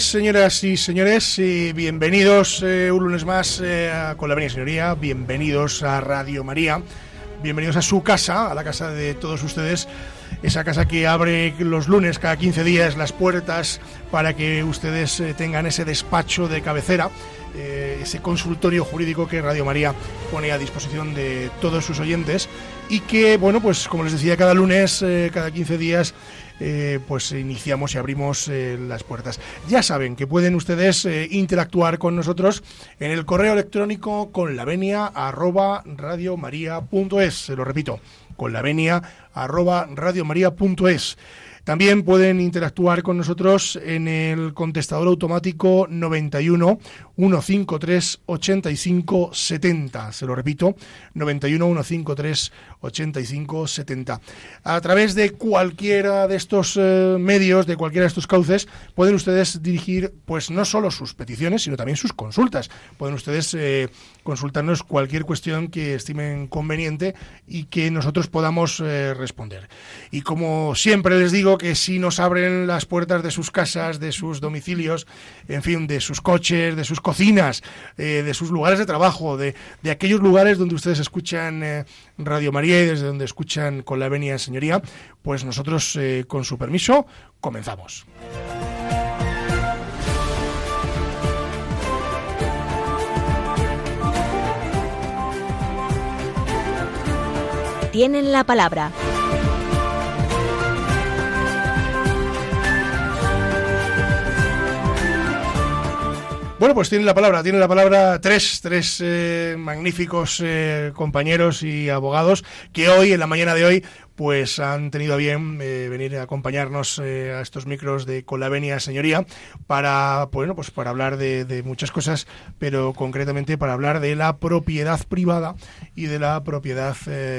Señoras y señores, bienvenidos eh, un lunes más eh, con la Avenida Señoría, bienvenidos a Radio María, bienvenidos a su casa, a la casa de todos ustedes, esa casa que abre los lunes cada 15 días las puertas para que ustedes eh, tengan ese despacho de cabecera, ese consultorio jurídico que Radio María pone a disposición de todos sus oyentes. Y que, bueno, pues como les decía, cada lunes, cada 15 días, eh, pues iniciamos y abrimos eh, las puertas. Ya saben que pueden ustedes eh, interactuar con nosotros en el correo electrónico con la venia arroba radiomaria.es. Se lo repito, con la venia arroba. También pueden interactuar con nosotros en el contestador automático 91 153 85 70. Se lo repito, 91 153 85 70. A través de cualquiera de estos eh, medios, de cualquiera de estos cauces, pueden ustedes dirigir, pues no solo sus peticiones, sino también sus consultas. Pueden ustedes eh, consultarnos cualquier cuestión que estimen conveniente y que nosotros podamos eh, responder. Y como siempre les digo que si nos abren las puertas de sus casas, de sus domicilios, en fin, de sus coches, de sus cocinas, eh, de sus lugares de trabajo, de, de aquellos lugares donde ustedes escuchan eh, Radio María y desde donde escuchan con la venia señoría, pues nosotros, eh, con su permiso, comenzamos. Tienen la palabra. Bueno, pues tiene la palabra, tiene la palabra tres, tres eh, magníficos eh, compañeros y abogados que hoy, en la mañana de hoy, pues han tenido a bien eh, venir a acompañarnos a estos micros de Con la Venia Señoría para, bueno, pues para hablar de, de muchas cosas, pero concretamente para hablar de la propiedad privada y de la propiedad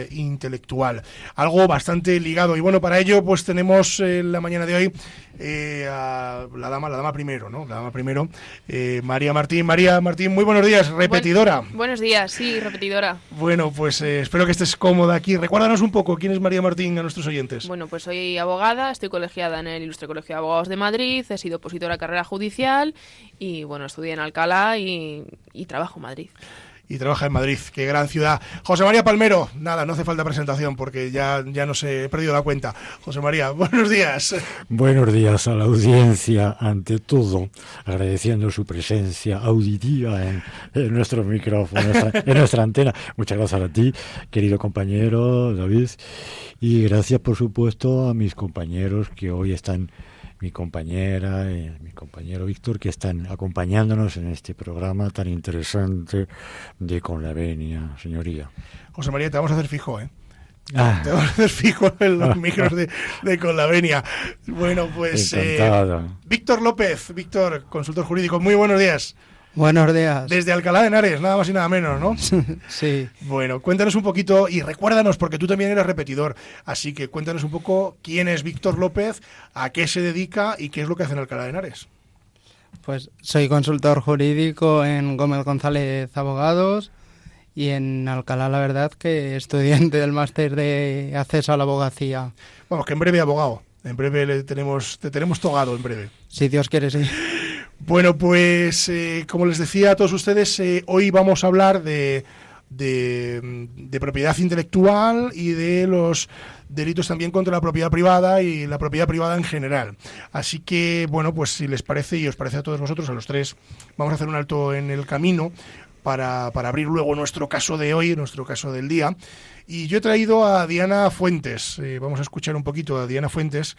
intelectual. Algo bastante ligado. Y bueno, para ello, pues tenemos en la mañana de hoy eh, a la dama, la dama primero, ¿no? La dama primero, eh, María Martín. María Martín, muy buenos días, repetidora. Buen- buenos días, sí, repetidora. Bueno, pues eh, espero que estés cómoda aquí. Recuérdanos un poco quién es María Martín a nuestros oyentes. Bueno, pues soy abogada, estoy colegiada en el Ilustre Colegio de Abogados de Madrid, he sido opositora a carrera judicial y, bueno, estudié en Alcalá y, y trabajo en Madrid. Y trabaja en Madrid. Qué gran ciudad. José María Palmero, nada, no hace falta presentación porque ya, ya no sé, he perdido la cuenta. José María, buenos días. Buenos días a la audiencia, ante todo, agradeciendo su presencia auditiva en, en nuestro micrófono, en nuestra, en nuestra antena. Muchas gracias a ti, querido compañero David, y gracias, por supuesto, a mis compañeros que hoy están, mi compañera y mi compañero Víctor, que están acompañándonos en este programa tan interesante de Con la Venia, señoría. José María, te vamos a hacer fijo, ¿eh? Ah, Te vamos a hacer fijo en los micros de, de Con la Venia. Bueno, pues... eh. Víctor López, Víctor, consultor jurídico, muy buenos días. Buenos días. Desde Alcalá de Henares, nada más y nada menos, ¿no? Sí, Bueno, cuéntanos un poquito y recuérdanos, porque tú también eres repetidor, así que cuéntanos un poco quién es Víctor López, a qué se dedica y qué es lo que hace en Alcalá de Henares. pues soy consultor jurídico en Gómez González Abogados y en Alcalá, la verdad, que estudiante del máster de acceso a la abogacía. Vamos, que en breve abogado, en breve le tenemos, te tenemos togado en breve. Si Dios quiere, sí. Bueno, pues eh, como les decía a todos ustedes, eh, hoy vamos a hablar de, de, propiedad intelectual y de los delitos también contra la propiedad privada y la propiedad privada en general. Así que, bueno, pues si les parece y os parece a todos vosotros, a los tres, vamos a hacer un alto en el camino para, para abrir luego nuestro caso de hoy, nuestro caso del día. Y yo he traído a Diana Fuentes. Eh, vamos a escuchar un poquito a Diana Fuentes.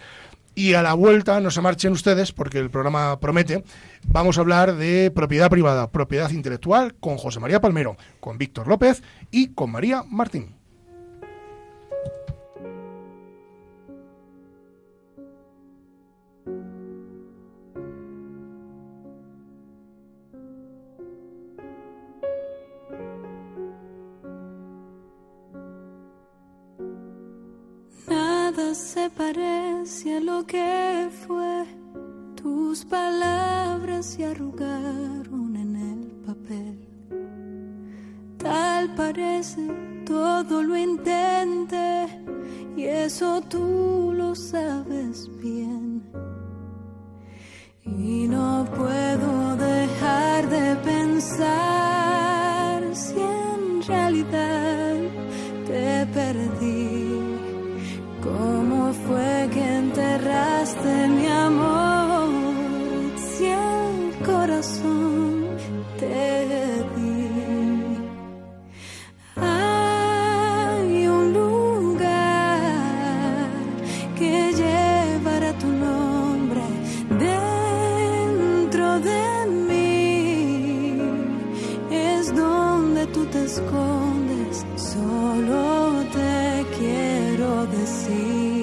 Y a la vuelta, no se marchen ustedes, porque el programa promete, vamos a hablar de propiedad privada, propiedad intelectual, con José María Palmero, con Víctor López y con María Martín. Se parece a lo que fue. Tus palabras se arrugaron en el papel. Tal parece, todo lo intenté y eso tú lo sabes bien. Y no puedo dejar de pensar si en realidad fue que enterraste mi amor? Si el corazón te di. Hay un lugar que llevará tu nombre dentro de mí. Es donde tú te escondes. Solo te quiero decir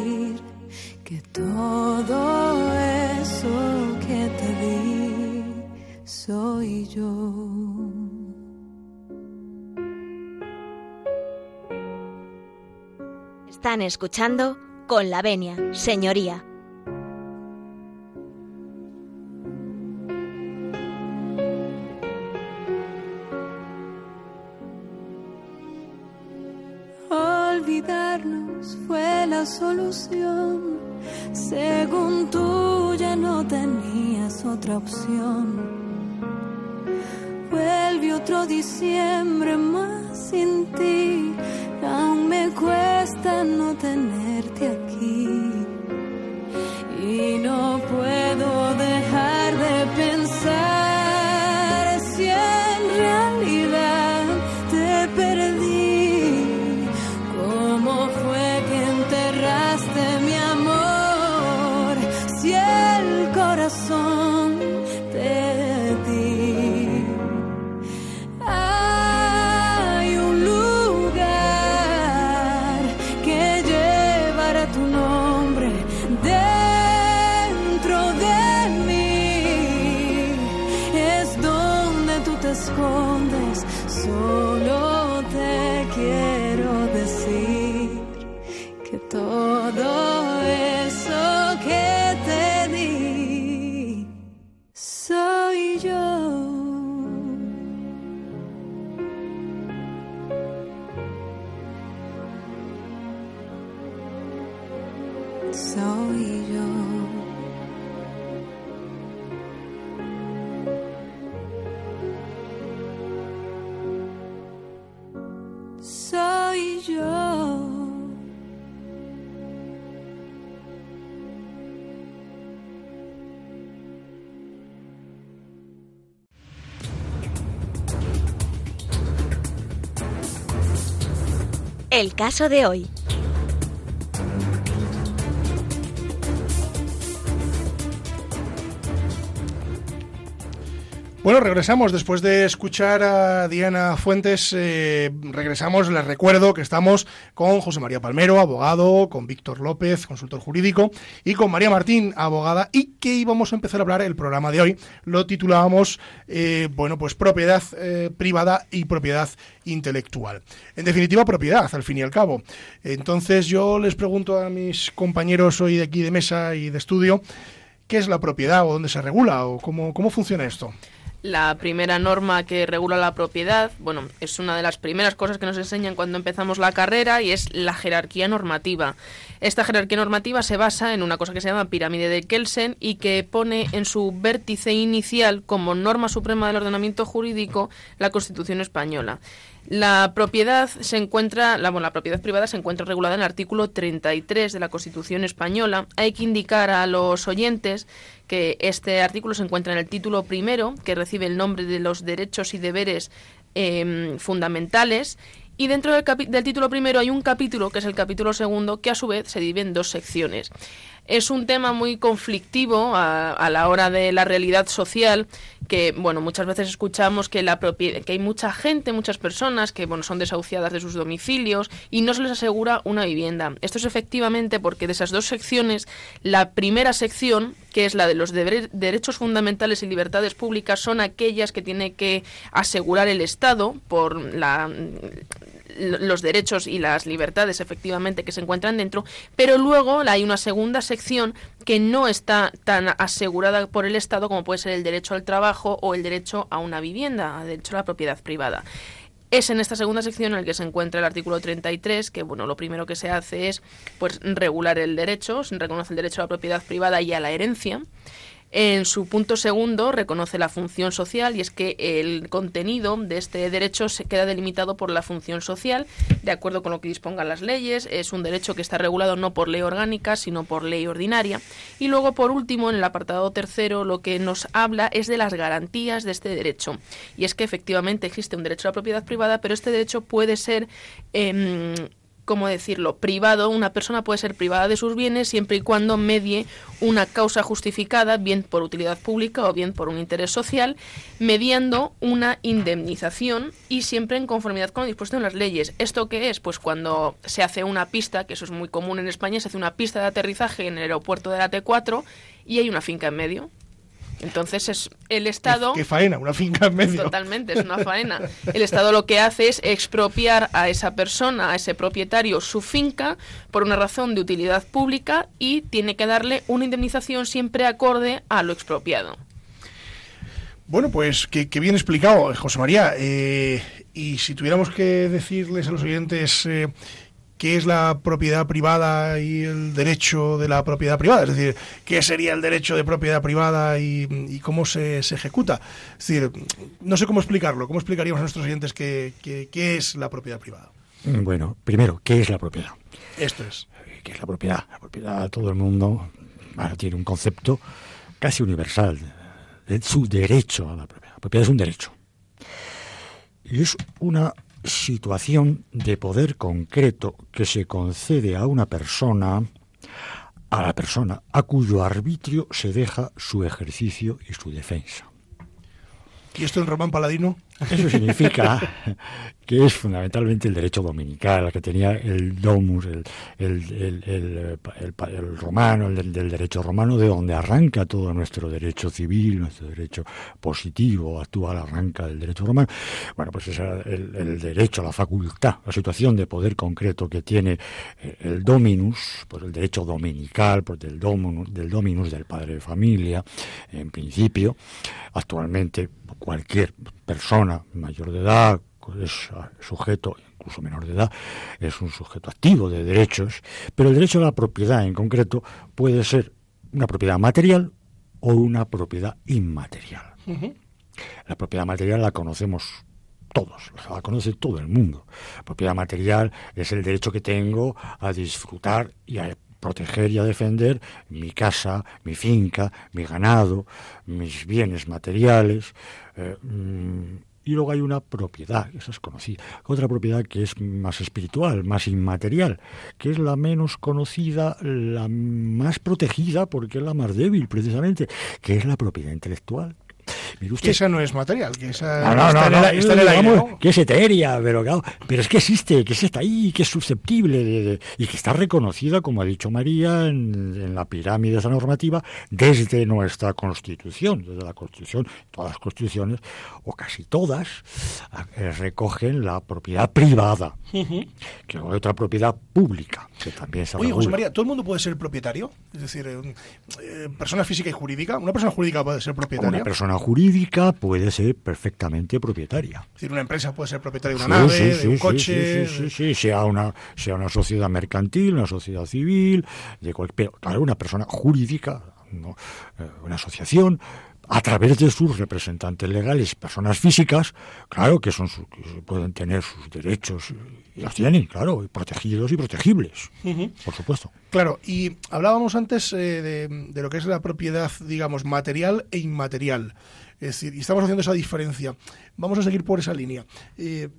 Están escuchando con la venia, señoría. Olvidarnos fue la solución. Según tú ya no tenías otra opción. Vuelve otro diciembre más sin ti. Aún me cuesta no tenerte aquí. Y no puedo dejar de pensar que todo El caso de hoy. Bueno, regresamos después de escuchar a Diana Fuentes. eh, regresamos, les recuerdo que estamos con José María Palmero, abogado, con Víctor López, consultor jurídico, y con María Martín, abogada, y que íbamos a empezar a hablar el programa de hoy. Lo titulábamos, eh, bueno, pues propiedad eh, privada y propiedad intelectual. En definitiva, propiedad, al fin y al cabo. Entonces yo les pregunto a mis compañeros hoy de aquí de mesa y de estudio, ¿qué es la propiedad o dónde se regula o cómo, cómo funciona esto? La primera norma que regula la propiedad, bueno, es una de las primeras cosas que nos enseñan cuando empezamos la carrera y es la jerarquía normativa. Esta jerarquía normativa se basa en una cosa que se llama pirámide de Kelsen y que pone en su vértice inicial como norma suprema del ordenamiento jurídico la Constitución española. La propiedad se encuentra, la, bueno, la propiedad privada se encuentra regulada en el artículo 33 de la Constitución española. Hay que indicar a los oyentes que este artículo se encuentra en el título primero, que recibe el nombre de los derechos y deberes eh, fundamentales. Y dentro del título primero hay un capítulo, que es el capítulo segundo, que a su vez se divide en dos secciones. Es un tema muy conflictivo a, la hora de la realidad social, que bueno, muchas veces escuchamos que la que hay mucha gente, muchas personas que bueno, son desahuciadas de sus domicilios y no se les asegura una vivienda. Esto es efectivamente porque de esas dos secciones, la primera sección, que es la de los derechos fundamentales y libertades públicas, son aquellas que tiene que asegurar el Estado por la los derechos y las libertades efectivamente que se encuentran dentro, pero luego hay una segunda sección que no está tan asegurada por el Estado como puede ser el derecho al trabajo o el derecho a una vivienda, el derecho a la propiedad privada. Es en esta segunda sección en la que se encuentra el artículo 33, que bueno, lo primero que se hace es pues regular el derecho, se reconoce el derecho a la propiedad privada y a la herencia. En su punto segundo reconoce la función social y es que el contenido de este derecho se queda delimitado por la función social, de acuerdo con lo que dispongan las leyes. Es un derecho que está regulado no por ley orgánica, sino por ley ordinaria. Y luego, por último, en el apartado tercero, lo que nos habla es de las garantías de este derecho. Y es que efectivamente existe un derecho a la propiedad privada, pero este derecho puede ser em, ¿cómo decirlo?, privado, una persona puede ser privada de sus bienes siempre y cuando medie una causa justificada, bien por utilidad pública o bien por un interés social, mediando una indemnización y siempre en conformidad con lo dispuesto en las leyes. ¿Esto qué es? Pues cuando se hace una pista, que eso es muy común en España, se hace una pista de aterrizaje en el aeropuerto de la T4 y hay una finca en medio. Entonces es el Estado... ¿Qué, faena? Una finca en medio. Totalmente, es una faena. El Estado lo que hace es expropiar a esa persona, a ese propietario, su finca por una razón de utilidad pública y tiene que darle una indemnización siempre acorde a lo expropiado. Bueno, pues que, bien explicado, José María. Eh, y si tuviéramos que decirles a los oyentes eh, qué es la propiedad privada y el derecho de la propiedad privada, es decir, qué sería el derecho de propiedad privada y, cómo se, ejecuta. Es decir, no sé cómo explicarlo, cómo explicaríamos a nuestros oyentes qué, qué, es la propiedad privada. Bueno, primero, ¿qué es la propiedad? Esto es. ¿Qué es la propiedad? La propiedad, todo el mundo tiene un concepto casi universal de su derecho a la propiedad. La propiedad es un derecho. Y es una situación de poder concreto que se concede a una persona, a la persona a cuyo arbitrio se deja su ejercicio y su defensa. ¿Y esto en román paladino? Eso significa que es fundamentalmente el derecho dominical, que tenía el domus, el, el, el, el romano, el del, derecho romano, de donde arranca todo nuestro derecho civil, nuestro derecho positivo, actual, arranca del derecho romano. Bueno, pues es el, derecho, la facultad, la situación de poder concreto que tiene eh, el dominus, pues el derecho dominical, pues del dominus, del dominus del padre de familia, en principio, actualmente cualquier persona mayor de edad, es sujeto, incluso menor de edad, es un sujeto activo de derechos, pero el derecho a la propiedad en concreto puede ser una propiedad material o una propiedad inmaterial. La propiedad material la conocemos todos, la conoce todo el mundo. La propiedad material es el derecho que tengo a disfrutar y a proteger y a defender mi casa, mi finca, mi ganado, mis bienes materiales. Eh, mm, y luego hay una propiedad, esa es conocida, otra propiedad que es más espiritual, más inmaterial, que es la menos conocida, la más protegida, porque es la más débil precisamente, que es la propiedad intelectual. Que esa no es material, que esa no, no, está, en el, aire, Que es etérea, pero pero es que existe, que está ahí, que es susceptible y que está reconocida, como ha dicho María, en, la pirámide de esa normativa desde nuestra Constitución, desde la Constitución, todas las constituciones, o casi todas, recogen la propiedad privada, que es otra propiedad pública, que también se Oye, José María, ¿todo el mundo puede ser propietario? Es decir, eh, eh, persona física y jurídica, ¿una persona jurídica puede ser propietaria? Una persona jurídica puede ser perfectamente propietaria. Es decir, una empresa puede ser propietaria de una nave, de un coche. Sí, sí, sea una, sea una sociedad mercantil, una sociedad civil, de cualquier, claro, una persona jurídica, eh, una asociación, a través de sus representantes legales, personas físicas, claro que son pueden tener sus derechos y los tienen, claro, protegidos y protegibles, por supuesto. Claro, y hablábamos antes eh, de, lo que es la propiedad, digamos, material e inmaterial. Es decir, y estamos haciendo esa diferencia. Vamos a seguir por esa línea. Eh,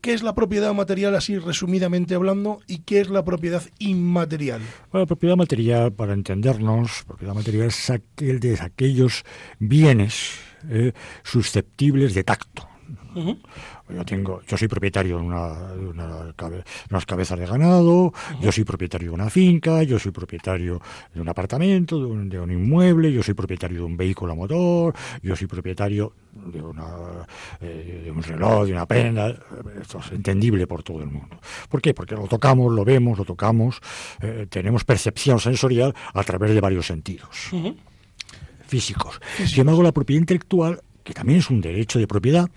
¿Qué es la propiedad material, así resumidamente hablando, y qué es la propiedad inmaterial? Bueno, la propiedad material, para entendernos, propiedad material es aquel de aquellos bienes eh, susceptibles de tacto, Yo tengo, yo soy propietario de, una, unas cabezas de ganado, yo soy propietario de una finca, yo soy propietario de un apartamento, de un, inmueble, yo soy propietario de un vehículo a motor, yo soy propietario de, una, eh, de un reloj, de una prenda. Esto es entendible por todo el mundo. ¿Por qué? Porque lo tocamos, lo vemos, lo tocamos, eh, tenemos percepción sensorial a través de varios sentidos. Físicos. Sin embargo, la propiedad intelectual, que también es un derecho de propiedad,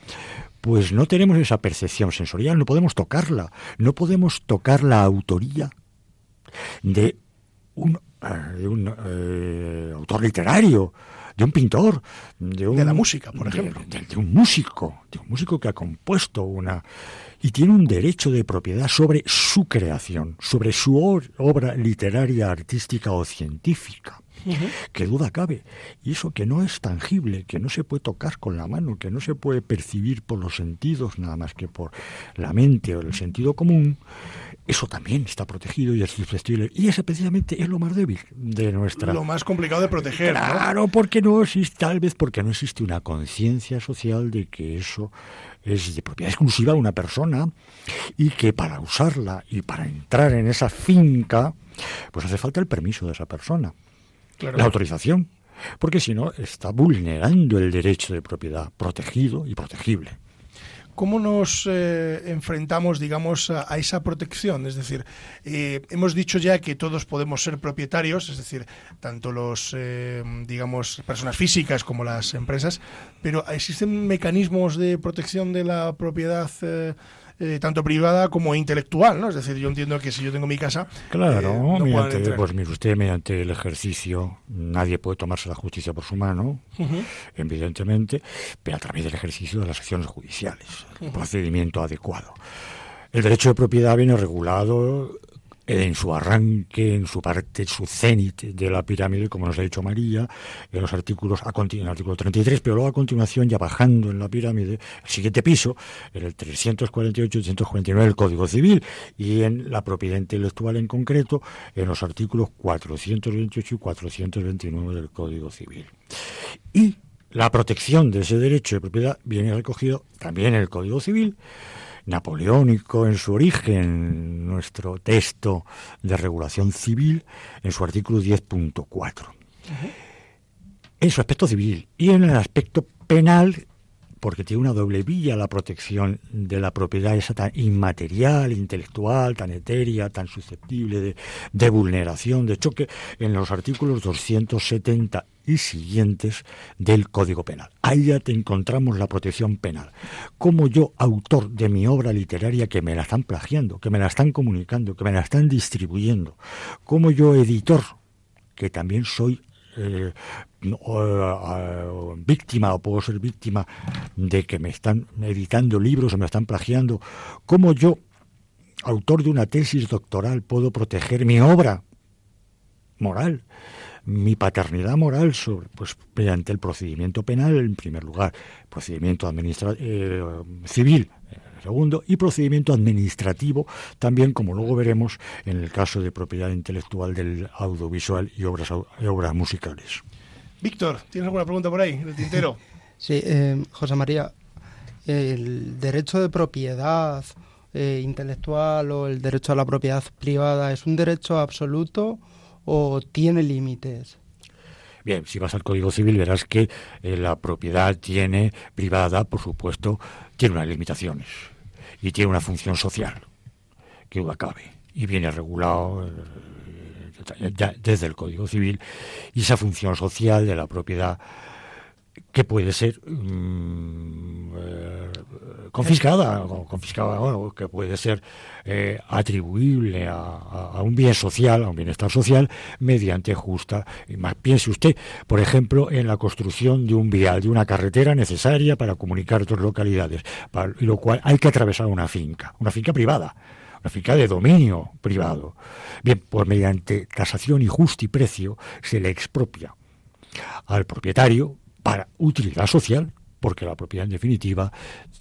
pues no tenemos esa percepción sensorial, no podemos tocarla, no podemos tocar la autoría de un, eh, eh, autor literario, de un pintor, de, un, de la música, por ejemplo. De, un músico, de un músico que ha compuesto una... y tiene un derecho de propiedad sobre su creación, sobre su obra literaria, artística o científica que duda cabe. Y eso que no es tangible, que no se puede tocar con la mano, que no se puede percibir por los sentidos nada más que por la mente o el sentido común, eso también está protegido y es susceptible. Y ese precisamente es lo más débil de nuestra... Lo más complicado de proteger. Claro, porque no existe, tal vez porque no existe una conciencia social de que eso es de propiedad exclusiva de una persona y que para usarla y para entrar en esa finca, pues hace falta el permiso de esa persona la autorización, porque si no está vulnerando el derecho de propiedad protegido y protegible. ¿Cómo nos eh, enfrentamos, digamos, a, esa protección? Es decir, eh, hemos dicho ya que todos podemos ser propietarios, es decir, tanto los, eh, digamos, personas físicas como las empresas, pero ¿existen mecanismos de protección de la propiedad? Eh, tanto privada como intelectual, ¿no? Es decir, yo entiendo que si yo tengo mi casa... Claro, eh, mediante, pues mire usted, mediante el ejercicio, nadie puede tomarse la justicia por su mano, evidentemente, pero a través del ejercicio de las acciones judiciales, el procedimiento adecuado. El derecho de propiedad viene regulado en su arranque, en su parte, su cenit de la pirámide, como nos ha dicho María, en los artículos, a en el artículo 33, pero luego a continuación, ya bajando en la pirámide, el siguiente piso, en el 348-349 del Código Civil, y en la propiedad intelectual en concreto, en los artículos 428 y 429 del Código Civil. Y la protección de ese derecho de propiedad viene recogido también en el Código Civil, napoleónico en su origen, nuestro texto de regulación civil, en su artículo 10.4. En su aspecto civil y en el aspecto penal, porque tiene una doble vía la protección de la propiedad esa tan inmaterial, intelectual, tan etérea, tan susceptible de, de vulneración, de choque, en los artículos 270 y siguientes del Código Penal. Ahí ya te encontramos la protección penal. Como yo, autor de mi obra literaria, que me la están plagiando, que me la están comunicando, que me la están distribuyendo, como yo, editor, que también soy eh, víctima o puedo ser víctima de que me están editando libros o me están plagiando, como yo, autor de una tesis doctoral, puedo proteger mi obra moral mi paternidad moral sobre, pues, mediante el procedimiento penal, en primer lugar, procedimiento eh, civil, en segundo, y procedimiento administrativo, también, como luego veremos, en el caso de propiedad intelectual del audiovisual y obras, obras musicales. Víctor, ¿tienes alguna pregunta por ahí, en el tintero? Sí, eh, José María, el derecho de propiedad eh, intelectual o el derecho a la propiedad privada es un derecho absoluto o tiene límites? Bien, si vas al Código Civil verás que eh, la propiedad tiene privada, por supuesto, tiene unas limitaciones y tiene una función social, que duda cabe, y viene regulado eh, desde el Código Civil, y esa función social de la propiedad que puede ser mm, eh, confiscada, o confiscada, que puede ser eh, atribuible a, un bien social, a un bienestar social, mediante justa. Y más, piense usted, por ejemplo, en la construcción de un vial, de una carretera necesaria para comunicar dos localidades, para, lo cual hay que atravesar una finca, una finca privada una finca de dominio privado. Bien, pues mediante tasación y precio se le expropia al propietario para utilidad social, porque la propiedad en definitiva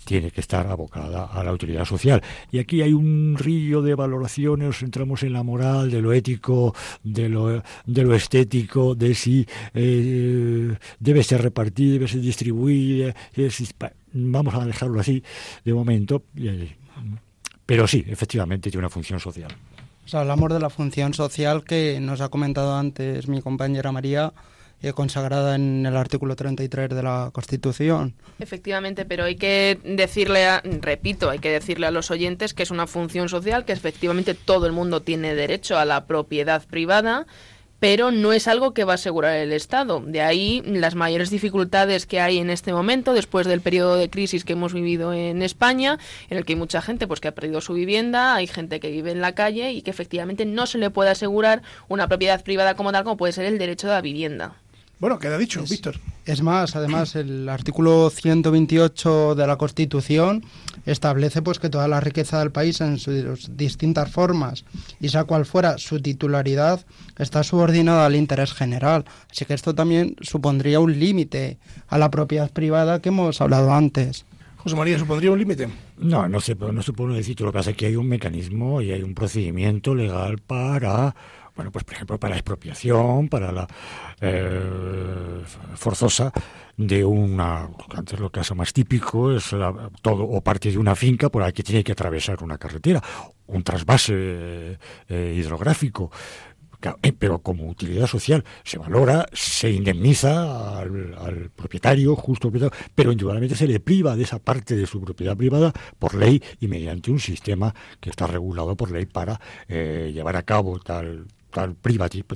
tiene que estar abocada a la utilidad social. Y aquí hay un río de valoraciones, entramos en la moral, de lo ético, de lo, de lo estético, de si eh, debe ser repartido, debe ser distribuido. vamos a dejarlo así de momento. Pero sí, efectivamente tiene una función social. Hablamos de la función social que nos ha comentado antes mi compañera María, eh, consagrada en el artículo 33 de la Constitución. Efectivamente, pero hay que decirle, a, repito, hay que decirle a los oyentes que es una función social, que efectivamente todo el mundo tiene derecho a la propiedad privada pero no es algo que va a asegurar el Estado. De ahí las mayores dificultades que hay en este momento, después del periodo de crisis que hemos vivido en España, en el que hay mucha gente pues que ha perdido su vivienda, hay gente que vive en la calle y que efectivamente no se le puede asegurar una propiedad privada como tal, como puede ser el derecho a la vivienda. Bueno, queda dicho, Víctor. Es más, además, el artículo 128 de la Constitución establece pues que toda la riqueza del país en sus distintas formas y sea cual fuera su titularidad está subordinada al interés general. Así que esto también supondría un límite a la propiedad privada que hemos hablado antes. José María, ¿supondría un límite? No, no se, no se puede decir. Lo que pasa es que hay un mecanismo y hay un procedimiento legal para bueno, pues por ejemplo, para la expropiación, para la eh, forzosa de una, antes lo es más típico es todo o parte de una finca por la que tiene que atravesar una carretera, un trasvase eh, hidrográfico. Eh, pero como utilidad social se valora, se indemniza al, propietario, justo propietario, pero indudablemente se le priva de esa parte de su propiedad privada por ley y mediante un sistema que está regulado por ley para llevar a cabo tal tal,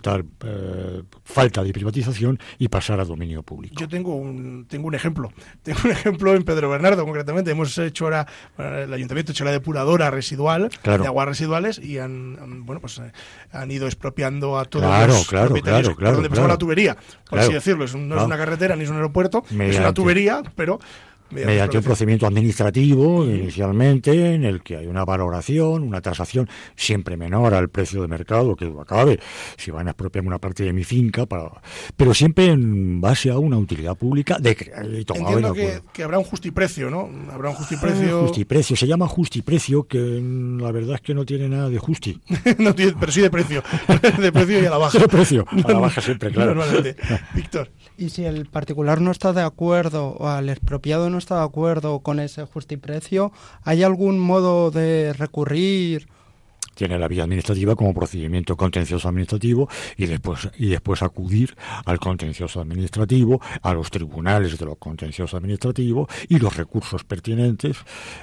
tal eh, falta de privatización y pasar a dominio público. Yo tengo un, tengo un ejemplo. Tengo un ejemplo en Pedro Bernardo, concretamente. Hemos hecho ahora, el ayuntamiento ha hecho la depuradora residual de aguas residuales y han, bueno, pues, eh, han ido expropiando a todos los claro, propietarios claro, donde pasaba la tubería, por así decirlo. no es una carretera ni es un aeropuerto, es una tubería, pero mediante un procedimiento administrativo inicialmente en el que hay una valoración, una tasación siempre menor al precio de mercado que acabe si van a expropiarme una parte de mi finca, para, pero siempre en base a una utilidad pública de crédito. Entiendo que, que, habrá un justiprecio, ¿no? Habrá un justiprecio. justiprecio, se llama justiprecio, que la verdad es que no tiene nada de justi. no tiene, pero sí de precio, de precio y a la baja. De precio, a la baja siempre, claro. Normalmente. Víctor. Y si el particular no está de acuerdo o al expropiado no está de acuerdo con ese justiprecio, ¿hay algún modo de recurrir? tiene la vía administrativa como procedimiento contencioso administrativo y después y después acudir al contencioso administrativo, a los tribunales de los contenciosos administrativos y los recursos pertinentes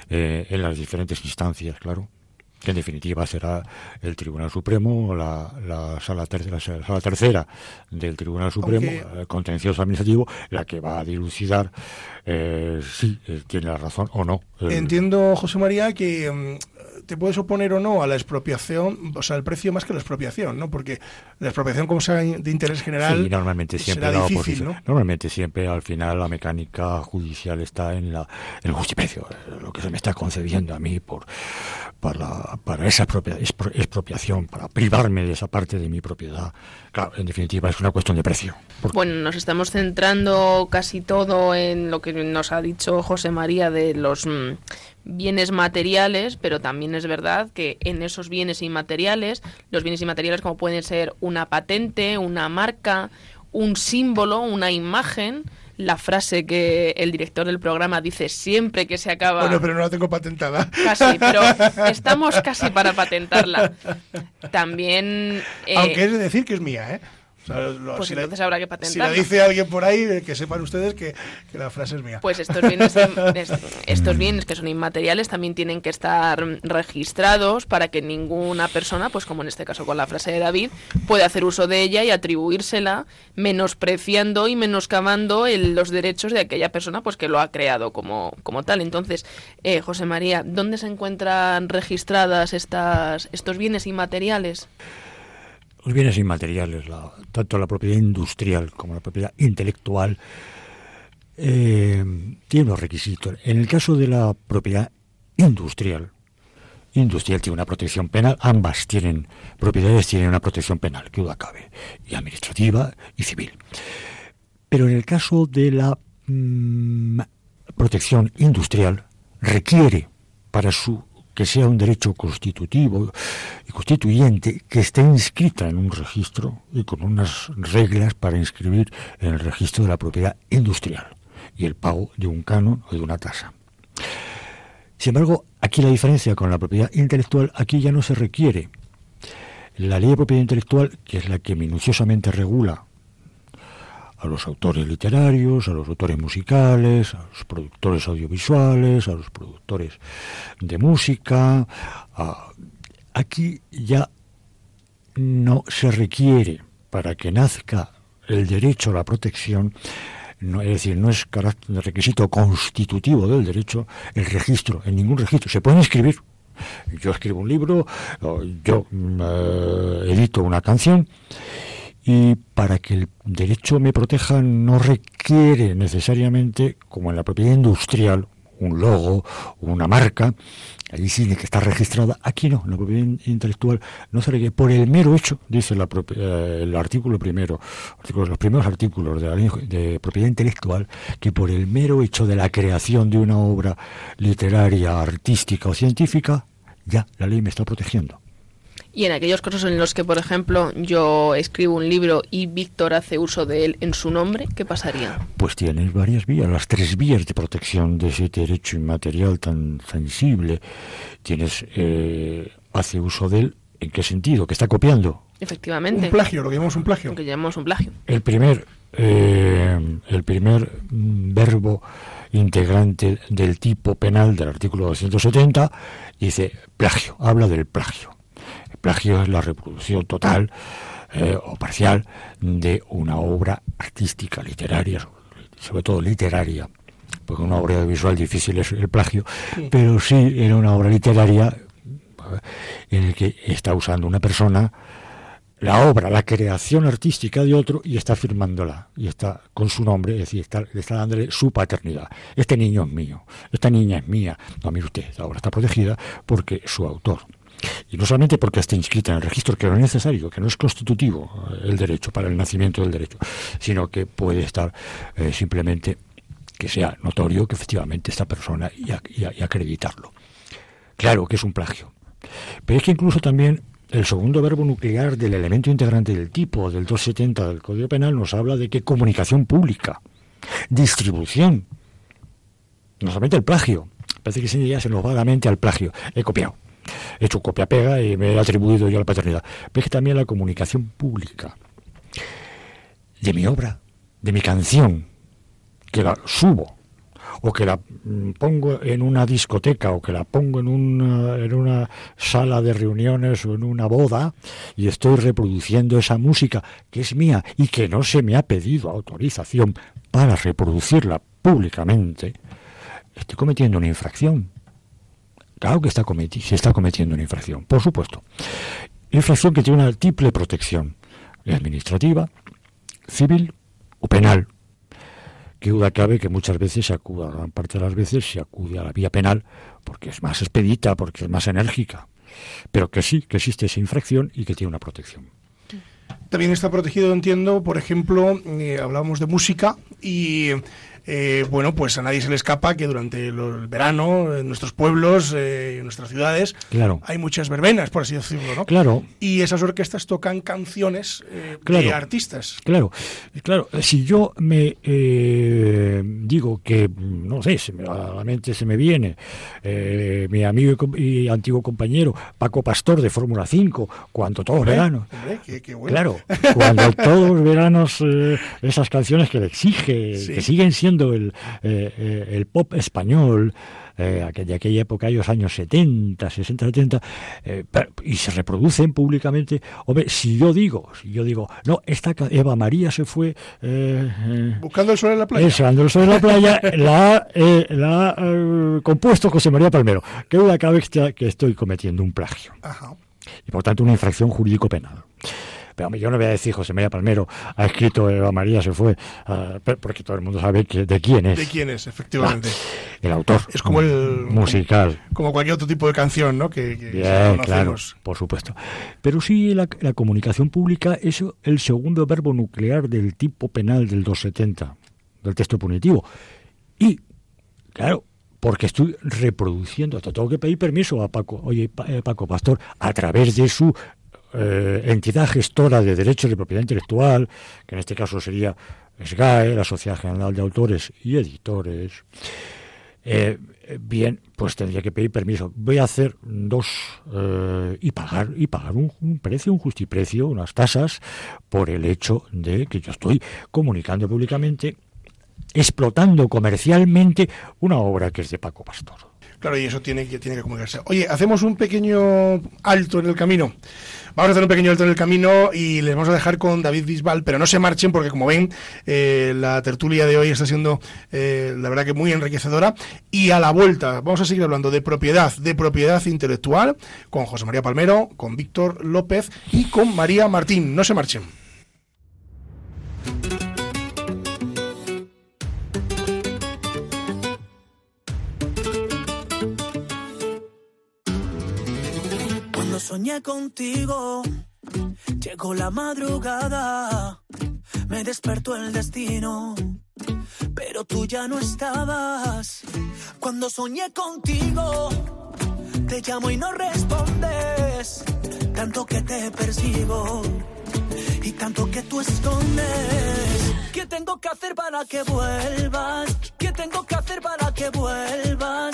eh, en las diferentes instancias, claro que en definitiva será el Tribunal Supremo, la, la, sala, tercera, sala tercera del Tribunal Supremo, el contencioso administrativo, la que va a dilucidar eh, si eh, tiene la razón o no. Entiendo, José María, que mm, te puedes oponer o no a la expropiación, o sea, el precio más que la expropiación, ¿no? Porque la expropiación, como sea de interés general, normalmente siempre será difícil, ¿no? Normalmente siempre, al final, la mecánica judicial está en, la, en el justiprecio, lo que se me está concediendo a mí por para, para esa propia expropiación, para privarme de esa parte de mi propiedad. Claro, en definitiva, es una cuestión de precio. Bueno, nos estamos centrando casi todo en lo que nos ha dicho José María de los mm, bienes materiales, pero también es verdad que en esos bienes inmateriales, los bienes inmateriales como pueden ser una patente, una marca, un símbolo, una imagen, la frase que el director del programa dice siempre que se acaba. Bueno, pero no la tengo patentada. Casi, pero estamos casi para patentarla. También. Eh, Aunque es decir que es mía, ¿eh? Pues si entonces habrá que patentarla. Si la dice alguien por ahí, eh, que sepan ustedes que, la frase es mía. Pues estos bienes, estos bienes que son inmateriales también tienen que estar registrados para que ninguna persona, pues como en este caso con la frase de David, pueda hacer uso de ella y atribuírsela menospreciando y menoscabando los derechos de aquella persona pues que lo ha creado como, como tal. Entonces, eh, José María, ¿dónde se encuentran registradas estas, estos bienes inmateriales? Los bienes inmateriales, tanto la propiedad industrial como la propiedad intelectual, eh, tienen los requisitos. En el caso de la propiedad industrial, industrial tiene una protección penal, ambas tienen, propiedades tienen una protección penal, que duda cabe, y administrativa y civil. Pero en el caso de la mm, protección industrial, requiere para su que sea un derecho constitutivo y constituyente que esté inscrita en un registro y con unas reglas para inscribir en el registro de la propiedad industrial. y el pago de un canon o de una tasa. Sin embargo, aquí la diferencia con la propiedad intelectual, aquí ya no se requiere. La ley de propiedad intelectual, que es la que minuciosamente regula a los autores literarios, a los autores musicales, a los productores audiovisuales, a los productores de música. aquí ya no se requiere para que nazca el derecho a la protección, no, es decir, no es requisito constitutivo del derecho el registro, en ningún registro. Se pueden escribir. Yo escribo un libro, yo eh, edito una canción y para que el derecho me proteja no requiere necesariamente, como en la propiedad industrial, un logo, una marca, allí sí que está registrada, aquí no, la propiedad intelectual no se requiere, por el mero hecho, dice la eh, el artículo primero, los primeros artículos de la ley de propiedad intelectual, que por el mero hecho de la creación de una obra literaria, artística o científica, ya la ley me está protegiendo. Y en aquellos casos en los que, por ejemplo, yo escribo un libro y Víctor hace uso de él en su nombre, ¿qué pasaría? Pues tienes varias vías, las tres vías de protección de ese derecho inmaterial tan sensible. Tienes, eh, hace uso de él, ¿en qué sentido? ¿Que está copiando? Efectivamente. Un plagio, lo que llamamos un plagio. Lo que llamamos un plagio. El primer, eh, el primer mm, verbo integrante del tipo penal del artículo 270 dice plagio, habla del plagio plagio es la reproducción total eh, o parcial de una obra artística, literaria, sobre todo literaria, porque una obra visual difícil es el plagio, pero sí era una obra literaria eh, en la que está usando una persona la obra, la creación artística de otro y está firmándola y está con su nombre, es decir, está, está dándole su paternidad. Este niño es mío, esta niña es mía. No, mire usted, la obra está protegida porque su autor y no solamente porque esté inscrita en el registro, que no es necesario, que no es constitutivo eh, el derecho para el nacimiento del derecho, sino que puede estar eh, simplemente que sea notorio que efectivamente esta persona y, acreditarlo. Claro que es un plagio. Pero es que incluso también el segundo verbo nuclear del elemento integrante del tipo del 270 del Código Penal nos habla de que comunicación pública, distribución, no solamente el plagio, parece que ya se nos va la al plagio. He copiado he hecho copia-pega y me he atribuido yo la paternidad. Pero que también la comunicación pública de mi obra, de mi canción, que la subo, o que la mm, pongo en una discoteca, o que la pongo en una, en una sala de reuniones o en una boda, y estoy reproduciendo esa música que es mía y que no se me ha pedido autorización para reproducirla públicamente, estoy cometiendo una infracción. Claro que está se está cometiendo una infracción, por supuesto. Infracción que tiene una triple protección, administrativa, civil o penal. Que duda cabe que muchas veces se acuda, gran parte de las veces se acude a la vía penal porque es más expedita, porque es más enérgica. Pero que sí, que existe esa infracción y que tiene una protección. También está protegido, entiendo, por ejemplo, eh, hablábamos de música y eh, bueno, pues a nadie se le escapa que durante el verano en nuestros pueblos, eh, en nuestras ciudades, hay muchas verbenas, por así decirlo, ¿no? Claro. Y esas orquestas tocan canciones eh, de artistas. Claro, claro. Si yo me digo que, no sé, se me, a la mente se me viene mi amigo y, antiguo compañero Paco Pastor de Fórmula 5, cuando todos los veranos. Claro, cuando todos los veranos esas canciones que le exige, que siguen siendo el, eh, eh, el pop español eh, de aquella época, los años 70, 60, 70, y se reproducen públicamente. Hombre, si yo digo, si yo digo, no, esta Eva María se fue... Buscando el sol en la playa. Buscando el sol en la playa, la, la ha compuesto José María Palmero. Que duda cabe que estoy cometiendo un plagio. Y por tanto una infracción jurídico Pero yo no voy a decir José María Palmero ha escrito Eva María se fue, ah, porque todo el mundo sabe que, de quién es. De quién es, efectivamente. el autor. Es como el musical. Como, cualquier otro tipo de canción, ¿no? Que, Bien, claro, por supuesto. Pero sí la, comunicación pública es el segundo verbo nuclear del tipo penal del 270, del texto punitivo. Y, claro, porque estoy reproduciendo, hasta tengo que pedir permiso a Paco, oye, eh, Paco Pastor, a través de su eh, entidad gestora de derechos de propiedad intelectual, que en este caso sería SGAE, la Sociedad General de Autores y Editores, eh, bien, pues tendría que pedir permiso. Voy a hacer dos eh, y pagar y pagar un, un, precio, un justiprecio, unas tasas por el hecho de que yo estoy comunicando públicamente, explotando comercialmente una obra que es de Paco Pastor. Claro, y eso tiene que, comunicarse. Oye, hacemos un pequeño alto en el camino. Vamos a hacer un pequeño alto en el camino y les vamos a dejar con David Bisbal, pero no se marchen porque como ven, eh, la tertulia de hoy está siendo, eh, la verdad que muy enriquecedora. Y a la vuelta vamos a seguir hablando de propiedad, de propiedad intelectual, con José María Palmero, con Víctor López y con María Martín. No se marchen. Soñé contigo. Llegó la madrugada, me despertó el destino, pero tú ya no estabas. Cuando soñé contigo, te llamo y no respondes, tanto que te persigo y tanto que tú escondes. ¿Qué tengo que hacer para que vuelvas? ¿Qué tengo que hacer para que vuelvas?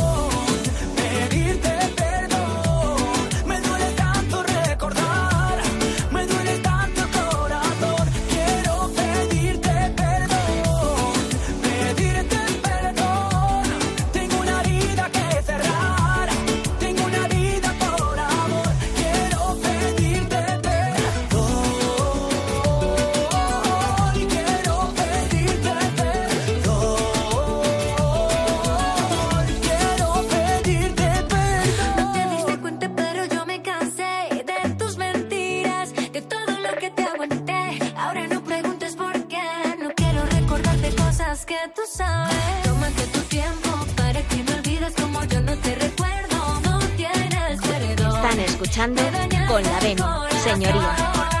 Escuchando con la venia, señoría.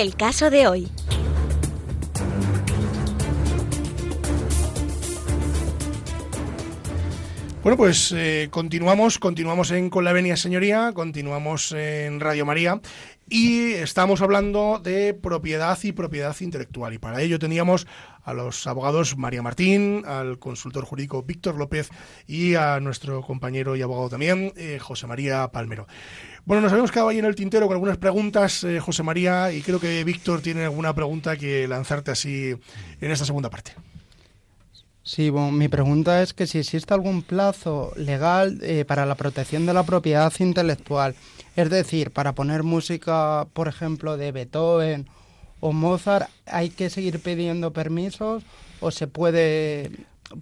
El caso de hoy. Bueno, pues eh, continuamos, continuamos en Con la Venia Señoría, continuamos en Radio María y estamos hablando de propiedad y propiedad intelectual. Y para ello teníamos a los abogados María Martín, al consultor jurídico Víctor López y a nuestro compañero y abogado también, eh, José María Palmero. Bueno, nos habíamos quedado ahí en el tintero con algunas preguntas, eh, José María, y creo que Víctor tiene alguna pregunta que lanzarte así en esta segunda parte. Sí, bueno, mi pregunta es que si existe algún plazo legal eh, para la protección de la propiedad intelectual. Es decir, para poner música, por ejemplo, de Beethoven o Mozart, ¿hay que seguir pidiendo permisos o se puede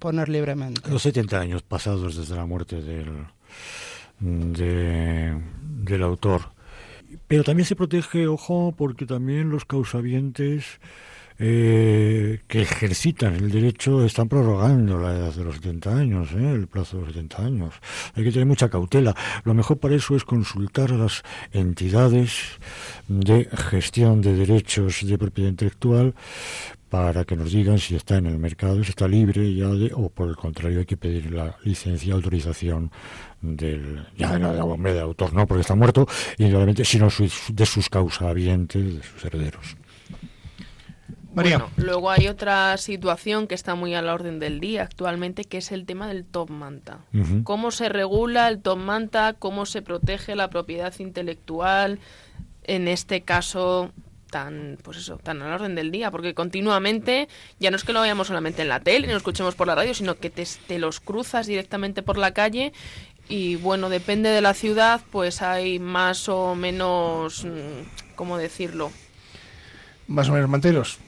poner libremente? Los 70 años pasados desde la muerte del, de- del autor. Pero también se protege, ojo, porque también los causavientes eh, que ejercitan el derecho están prorrogando la edad de los 70 años, ¿eh? el plazo de los 70 años. Hay que tener mucha cautela. Lo mejor para eso es consultar a las entidades de gestión de derechos de propiedad intelectual para que nos digan si está en el mercado, si está libre ya de, o por el contrario hay que pedir la licencia, autorización del, ya de hombre de autor, no, porque está muerto, indudablemente, sino de sus causavientes, de sus herederos. María. Bueno, luego hay otra situación que está muy a la orden del día actualmente, que es el tema del top manta. ¿Cómo se regula el top manta? ¿Cómo se protege la propiedad intelectual? En este caso tan pues eso tan a la orden del día porque continuamente ya no es que lo veamos solamente en la tele ni lo escuchemos por la radio sino que te, te los cruzas directamente por la calle y bueno depende de la ciudad pues hay más o menos mm, cómo decirlo Más o menos manteros.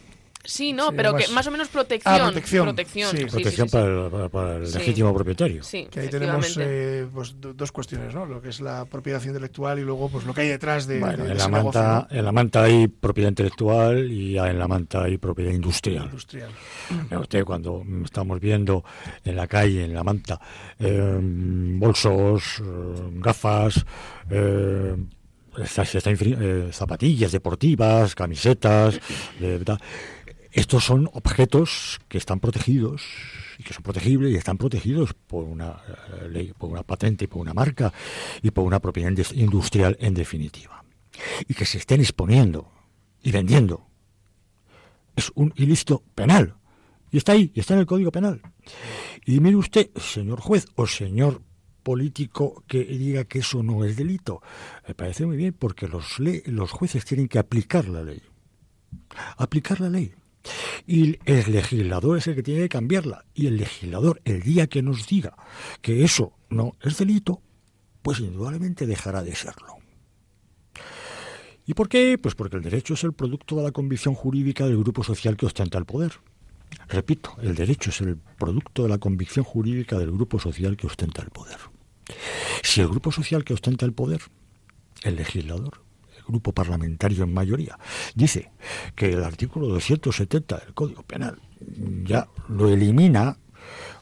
Sí, no, Sí, pero más- que más o menos protección. Ah, protección, Protección, sí. Protección sí, sí. Para, el, para- legítimo propietario. Sí, Que ahí tenemos eh, pues, do- dos cuestiones, ¿no? Lo que es la propiedad intelectual y luego pues lo que hay detrás de, Bueno, de- de en, la negocio, manta, ¿no? en la manta hay propiedad intelectual y en la manta hay propiedad industrial. industrial. Vea usted cuando estamos viendo en la calle, en la manta, eh, bolsos, eh, gafas, eh, está- se está infri- eh, zapatillas deportivas, camisetas, de verdad. Estos son objetos que están protegidos y que son protegibles y están protegidos por una eh, ley, por una patente, por una marca y por una propiedad industrial en definitiva. Y que se estén exponiendo y vendiendo es un ilícito penal. Y está ahí, y está en el Código Penal. Y mire usted, señor juez o señor político que diga que eso no es delito. Me parece muy bien porque los, los jueces tienen que aplicar la ley. Aplicar la ley. Y el legislador es el que tiene que cambiarla. Y el legislador, el día que nos diga que eso no es delito, pues indudablemente dejará de serlo. ¿Y por qué? Pues porque el derecho es el producto de la convicción jurídica del grupo social que ostenta el poder. Repito, el derecho es el producto de la convicción jurídica del grupo social que ostenta el poder. Si el grupo social que ostenta el poder, el legislador, grupo parlamentario en mayoría, dice que el artículo 270 del Código Penal ya lo elimina,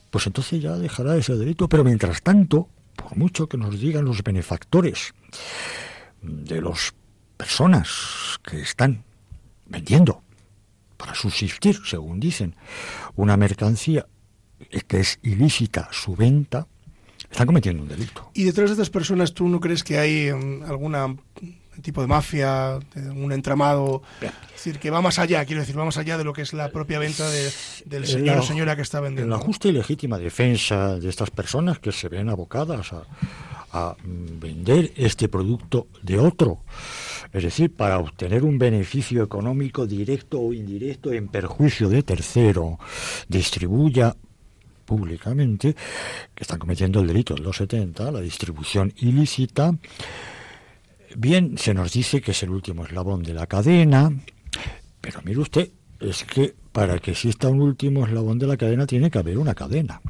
pues entonces ya dejará ese delito. Pero mientras tanto, por mucho que nos digan los benefactores de las personas que están vendiendo para subsistir, según dicen, una mercancía que es ilícita su venta, están cometiendo un delito. Y detrás de estas personas, ¿tú no crees que hay mm, alguna tipo de mafia, de un entramado? Bien. Es decir, que va más allá, quiero decir, va más allá de lo que es la propia venta de- del En señor la- o señora que está En vendiendo. la justa y legítima defensa de estas personas que se ven abocadas a, a, vender este producto de otro, es decir, para obtener un beneficio económico directo o indirecto en perjuicio de tercero, distribuya públicamente, que están cometiendo el delito del 270, la distribución ilícita, bien se nos dice que es el último eslabón de la cadena, pero mire usted, es que para que exista un último eslabón de la cadena tiene que haber una cadena.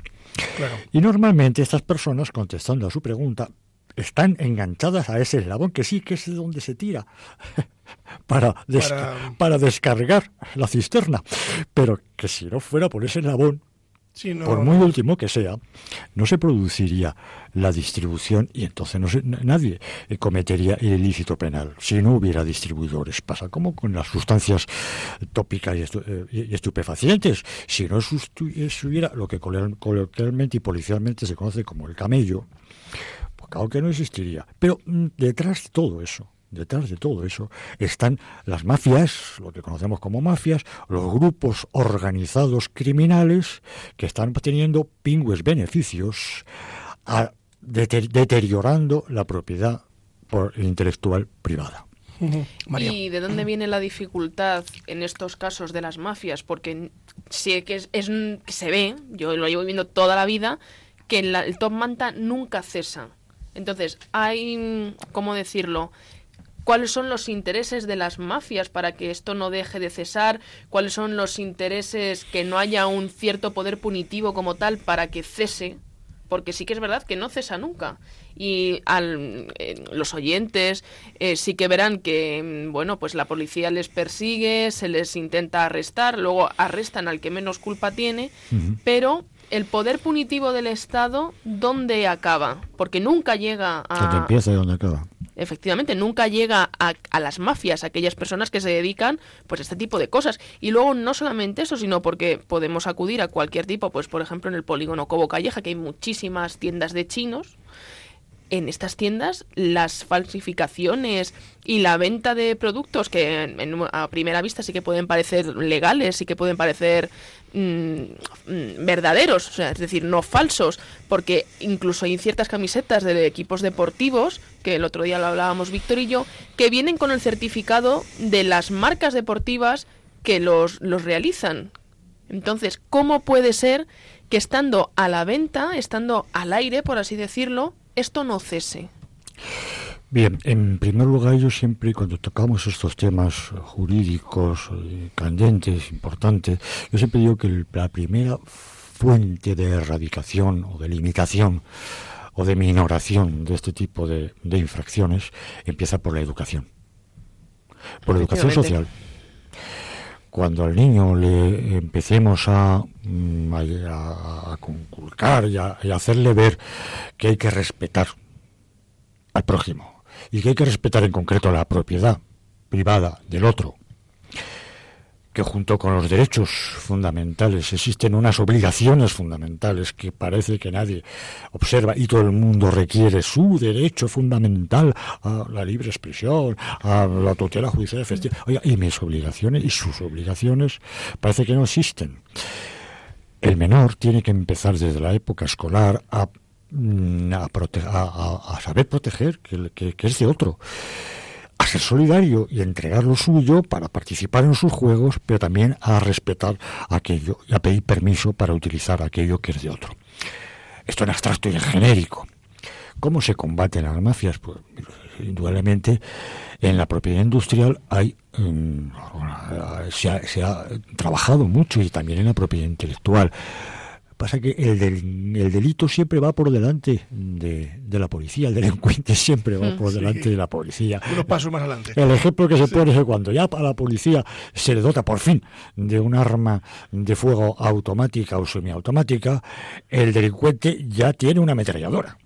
Claro. Y normalmente estas personas, contestando a su pregunta, están enganchadas a ese eslabón, que sí, que es de donde se tira, para, des- Para- para descargar la cisterna. Pero que si no fuera por ese eslabón, Sí, no, por muy último que sea, no se produciría la distribución y entonces no se- nadie eh, cometería el ilícito penal si no hubiera distribuidores. Pasa como con las sustancias tópicas y, estu- eh, y estupefacientes. Si no sustu- estuviera lo que coloquial- coloquialmente y policialmente se conoce como el camello, pues claro que no existiría. Pero mm, detrás de todo eso, detrás de todo eso, están las mafias, lo que conocemos como mafias, los grupos organizados criminales que están obteniendo pingües beneficios, a- deter- deteriorando la propiedad por- intelectual privada. María. ¿Y de dónde viene la dificultad en estos casos de las mafias? Porque sí que es, es- que se ve, yo lo llevo viendo toda la vida, que la- el top manta nunca cesa. Entonces, hay, ¿cómo decirlo? Cuáles son los intereses de las mafias para que esto no deje de cesar, cuáles son los intereses que no haya un cierto poder punitivo como tal para que cese, porque sí que es verdad que no cesa nunca. Y al, eh, los oyentes eh, sí que verán que, mm, bueno, pues la policía les persigue, se les intenta arrestar, luego arrestan al que menos culpa tiene, pero el poder punitivo del Estado, ¿dónde acaba? Porque nunca llega a... ¿Dónde empieza y dónde acaba? Efectivamente nunca llega a, a, las mafias, a aquellas personas que se dedican pues a este tipo de cosas. Y luego no solamente eso, sino porque podemos acudir a cualquier tipo, pues por ejemplo en el polígono Cobo Calleja, que hay muchísimas tiendas de chinos, en estas tiendas las falsificaciones y la venta de productos que en, a primera vista sí que pueden parecer legales, sí que pueden parecer mm, mm, verdaderos, o sea, es decir, no falsos, porque incluso hay ciertas camisetas de equipos deportivos, que el otro día lo hablábamos Víctor y yo, que vienen con el certificado de las marcas deportivas que los, los realizan. Entonces, ¿cómo puede ser que estando a la venta, estando al aire, por así decirlo, esto no cese? Bien, en primer lugar, yo siempre, cuando tocamos estos temas jurídicos, candentes, importantes, yo siempre digo que la primera fuente de erradicación o de limitación o de minoración de este tipo de, de infracciones empieza por la educación, por la educación social. Cuando al niño le empecemos a, mm, a, a conculcar y a, y a hacerle ver que hay que respetar al prójimo y que hay que respetar en concreto la propiedad privada del otro, que junto con los derechos fundamentales existen unas obligaciones fundamentales que parece que nadie observa y todo el mundo requiere su derecho fundamental a la libre expresión, a la tutela judicial efectiva. Oiga, y mis obligaciones y sus obligaciones parece que no existen. El menor tiene que empezar desde la época escolar a, a, prote a, a, saber proteger que, es de otro a ser solidario y entregar lo suyo para participar en sus juegos, pero también a respetar aquello y a pedir permiso para utilizar aquello que es de otro. Esto en abstracto y en genérico. ¿Cómo se combaten las mafias? Pues indudablemente en la propiedad industrial hay ha, se ha trabajado mucho y también en la propiedad intelectual Pasa que el, del, el delito siempre va por delante de, de, la policía, el delincuente siempre va por delante sí. de la policía. Unos pasos más adelante. El ejemplo que se sí. pone es cuando ya a la policía se le dota por fin de un arma de fuego automática o semiautomática, el delincuente ya tiene una ametralladora.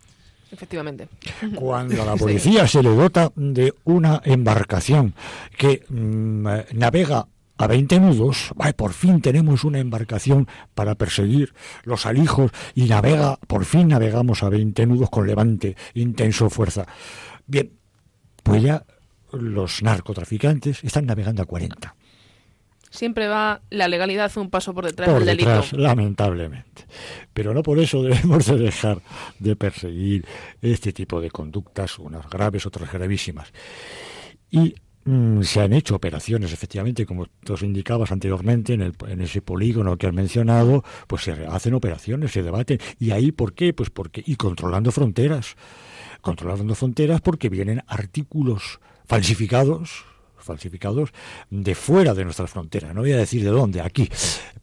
Efectivamente. Cuando a la policía sí. se le dota de una embarcación que mmm, navega a 20 nudos, ay, por fin tenemos una embarcación para perseguir los alijos y navega, por fin navegamos a 20 nudos con levante, intenso, fuerza. Bien, pues ya los narcotraficantes están navegando a 40. Siempre va la legalidad un paso por detrás por del detrás, delito. Lamentablemente. Pero no por eso debemos de dejar de perseguir este tipo de conductas, unas graves, otras gravísimas. Y se han hecho operaciones, efectivamente, como os indicabas anteriormente, en, el, en, ese polígono que has mencionado, pues se hacen operaciones, se debaten. ¿Y ahí por qué? Pues porque, y controlando fronteras. Controlando fronteras porque vienen artículos falsificados, falsificados de fuera de nuestras fronteras. No voy a decir de dónde, aquí,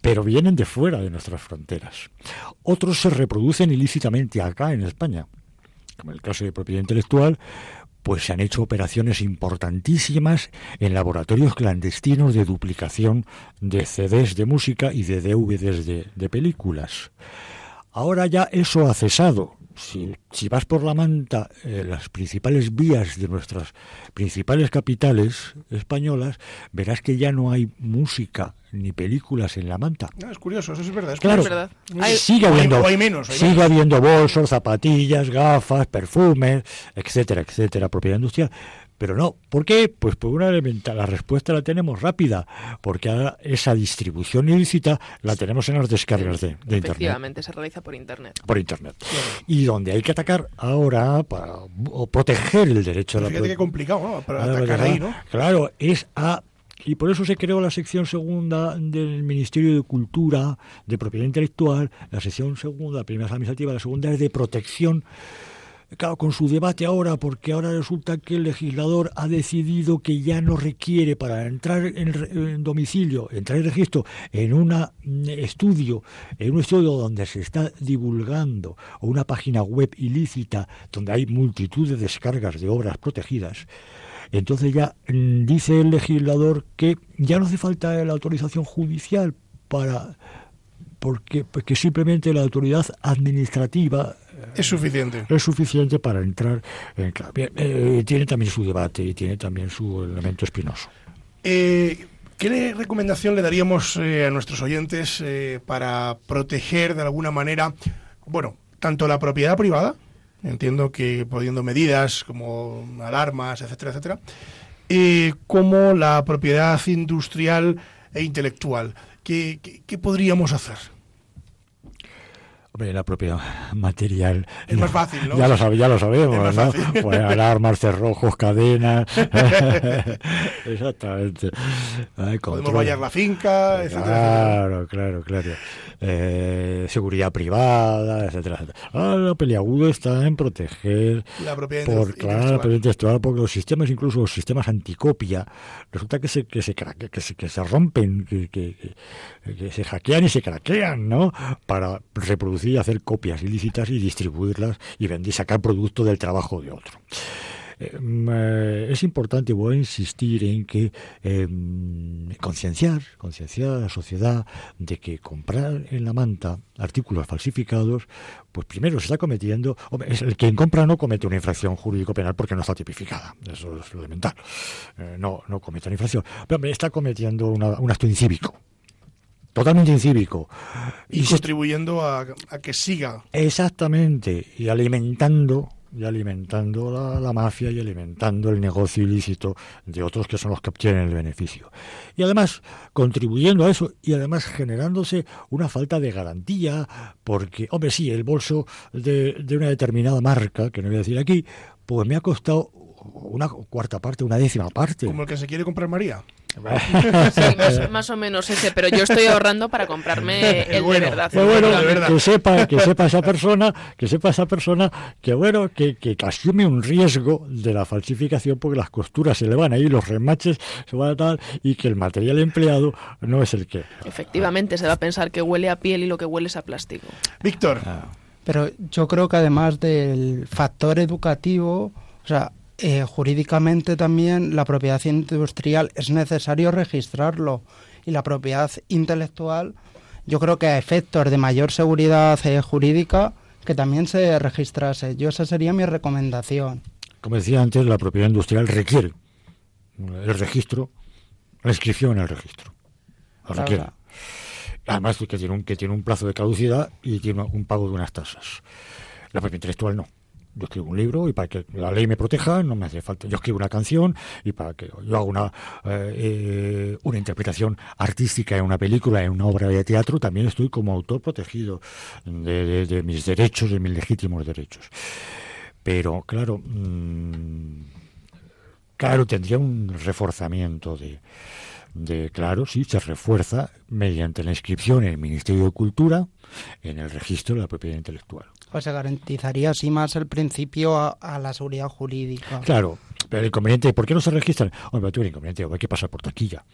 pero vienen de fuera de nuestras fronteras. Otros se reproducen ilícitamente acá en España, como el caso de propiedad intelectual, pues se han hecho operaciones importantísimas en laboratorios clandestinos de duplicación de CDs de música y de DVDs de, de películas. Ahora ya eso ha cesado. Si, si vas por la manta, eh, las principales vías de nuestras principales capitales españolas, verás que ya no hay música ni películas en la manta. No, es curioso, eso es verdad. Es claro, verdad. Hay, sigue habiendo, hay, hay menos, hay sigue menos. habiendo bolsos, zapatillas, gafas, perfumes, etcétera, etcétera, propiedad industrial. Pero no, ¿por qué? Pues por una elemental, la respuesta la tenemos rápida, porque ahora esa distribución ilícita la tenemos en las descargas de, de Internet. Efectivamente, se realiza por Internet. Por Internet. Y donde hay que atacar ahora para o proteger el derecho Pero a la Fíjate qué complicado, ¿no? Para claro, atacar ahí, ¿no? Claro, es a y por eso se creó la sección segunda del Ministerio de Cultura, de Propiedad Intelectual, la sección segunda, la primera es administrativa, la segunda es de protección claro, con su debate ahora, porque ahora resulta que el legislador ha decidido que ya no requiere para entrar en, en domicilio, entrar en registro en un estudio, en un estudio donde se está divulgando, o una página web ilícita donde hay multitud de descargas de obras protegidas, entonces ya mm, dice el legislador que ya no hace falta la autorización judicial para porque, porque simplemente la autoridad administrativa Es suficiente. es suficiente para entrar en claro, bien, eh, tiene también su debate y tiene también su elemento espinoso. Eh, ¿Qué recomendación le daríamos eh, a nuestros oyentes para proteger de alguna manera, bueno, tanto la propiedad privada, entiendo que poniendo medidas como alarmas, etcétera, etcétera, eh, como la propiedad industrial e intelectual? ¿Qué, qué- qué podríamos hacer? Hombre, la propiedad material. Es más fácil, ¿no? Ya lo, sabe- ya lo sabemos, alarmas, cerrojos, cadenas. Exactamente. Ay, Podemos vallar la finca, etcétera. Claro, claro, claro. Eh, seguridad privada, etcétera, etcétera. Ah, lo peliagudo está en proteger La propiedad por claro, la propiedad intelectual, porque los sistemas, incluso los sistemas anticopia, resulta que se que se craque- que se, que se rompen, que- que se hackean y se craquean, ¿no? Para reproducir y hacer copias ilícitas y distribuirlas y vender sacar producto del trabajo de otro. Mm, eh, es importante, voy a insistir en que eh, concienciar, concienciar a la sociedad de que comprar en la manta artículos falsificados, pues primero se está cometiendo, es el quien compra no comete una infracción jurídico penal porque no está tipificada, eso es elemental, Eh, no, no comete una infracción, pero está cometiendo una- un acto incívico, totalmente incívico. Y, contribuyendo a, a que siga Exactamente, y alimentando y alimentando la, la mafia y alimentando el negocio ilícito de otros que son los que obtienen el beneficio. Y además contribuyendo a eso y además generándose una falta de garantía, porque, hombre, sí, el bolso de, de una determinada marca, que no voy a decir aquí, pues me ha costado una cuarta parte, una décima parte. como el que se quiere comprar María. Sí, más, más o menos ese, pero yo estoy ahorrando para comprarme el bueno, de verdad. Pues Pero bueno, de verdad. que sepa, que sepa esa persona, que sepa esa persona que bueno, que, que asume un riesgo de la falsificación porque las costuras se le van ahí, los remaches se van a tal, y que el material empleado no es el que. Efectivamente, se va a pensar que huele a piel y lo que huele es a plástico. Víctor, Pero yo creo que además del factor educativo, o sea, eh, jurídicamente también la propiedad industrial es necesario registrarlo y la propiedad intelectual, yo creo que a efectos de mayor seguridad eh, jurídica, que también se registrase. Yo esa sería mi recomendación. Como decía antes, la propiedad industrial requiere el registro, la inscripción en el registro. Lo requiere. Además que tiene, un, que tiene un plazo de caducidad y tiene un pago de unas tasas. La propiedad intelectual no. Yo escribo un libro y para que la ley me proteja no me hace falta. Yo escribo una canción y para que yo haga una, eh, eh, una interpretación artística en una película, en una obra de teatro, también estoy como autor protegido de, mis derechos, de mis legítimos derechos. Pero claro, mm, claro, tendría un reforzamiento de, claro, sí, se refuerza mediante la inscripción en el Ministerio de Cultura en el registro de la propiedad intelectual. Pues se garantizaría así más el principio a, a la seguridad jurídica. Claro, pero el inconveniente, ¿por qué no se registran? Hombre, tú el inconveniente, hay que pasar por taquilla.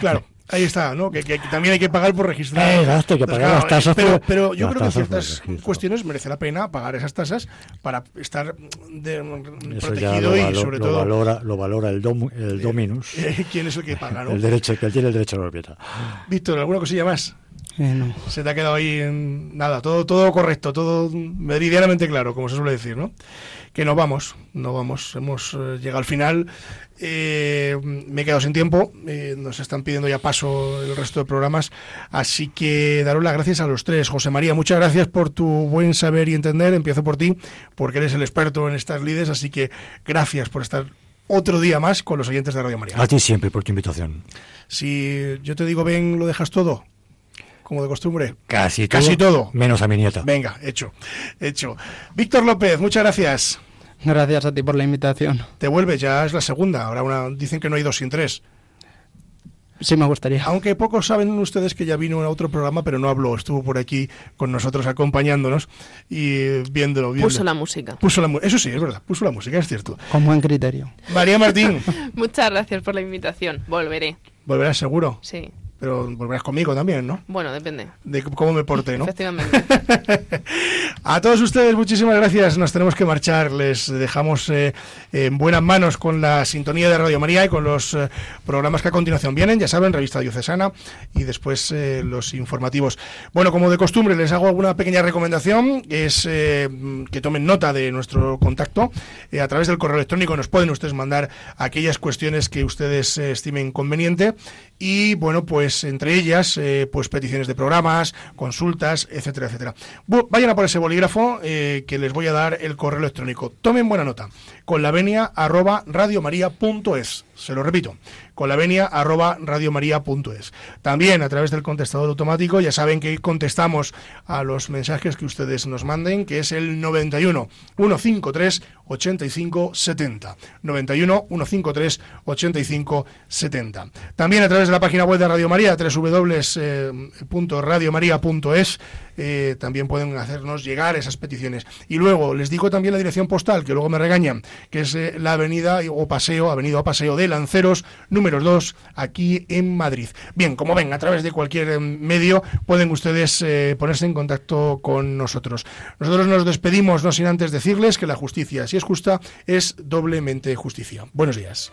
claro, ahí está, ¿no? Que, que también hay que pagar por registrar. Eh, exacto, hay que Entonces, pagar las tasas Pero, pero yo creo que en ciertas cuestiones merece la pena pagar esas tasas para estar de- Eso ya protegido lo, y sobre lo todo valora, lo valora el, dom- el dominus, eh, quién es el que paga, ¿no? el derecho, que tiene el derecho a la propiedad. Víctor, ¿alguna cosilla más? Eh, no. Se te ha quedado ahí en nada, todo, todo correcto, todo meridianamente claro, como se suele decir, ¿no? Que no vamos, no vamos, hemos eh, llegado al final. Eh, me he quedado sin tiempo, eh, nos están pidiendo ya paso el resto de programas, así que daros las gracias a los tres. José María, muchas gracias por tu buen saber y entender. Empiezo por ti, porque eres el experto en estas lides, así que gracias por estar otro día más con los oyentes de Radio María. A ti siempre por tu invitación. Si yo te digo ven, lo dejas todo, como de costumbre. Casi todo. Casi todo. Menos a mi nieta. Venga, hecho, hecho. Víctor López, muchas gracias. Gracias a ti por la invitación. Te vuelves, ya es la segunda. Ahora una, dicen que no hay dos sin tres. Sí, me gustaría. Aunque pocos saben ustedes que ya vino en otro programa, pero no habló, estuvo por aquí con nosotros acompañándonos y viéndolo. viéndolo. Puso la música. Puso la Eso sí, es verdad, puso la música, es cierto. Con buen criterio. María Martín, Muchas gracias por la invitación. Volveré. volverás seguro, Sí. Pero volverás conmigo también, ¿no? Bueno, depende. De cómo me porté, ¿no? Efectivamente. A todos ustedes, muchísimas gracias. Nos tenemos que marchar. Les dejamos eh, en buenas manos con la sintonía de Radio María y con los eh, programas que a continuación vienen. Ya saben, Revista Diocesana y después eh, los informativos. Bueno, como de costumbre, les hago alguna pequeña recomendación. Es que tomen nota de nuestro contacto. A través del correo electrónico nos pueden ustedes mandar aquellas cuestiones que ustedes estimen conveniente. Y bueno, pues entre ellas, eh, pues peticiones de programas, consultas, etcétera, etcétera. Vayan a por ese bolígrafo eh, que les voy a dar el correo electrónico. Tomen buena nota. Con la venia arroba radiomaria.es. Se lo repito. Con la venia arroba radiomaria.es. También a través del contestador automático, ya saben que contestamos a los mensajes que ustedes nos manden, que es el 91 153 85 70. 91 153 85 70. También a través de la página web de Radio María, www.radiomaria.es, eh, también pueden hacernos llegar esas peticiones. Y luego les digo también la dirección postal, que luego me regañan, que es eh, la avenida o paseo, avenida o paseo de Lanceros, número 2, aquí en Madrid. Bien, como ven, a través de cualquier eh, medio pueden ustedes eh, ponerse en contacto con nosotros. Nosotros nos despedimos, no sin antes decirles que la justicia, si es justa, es doblemente justicia. Buenos días.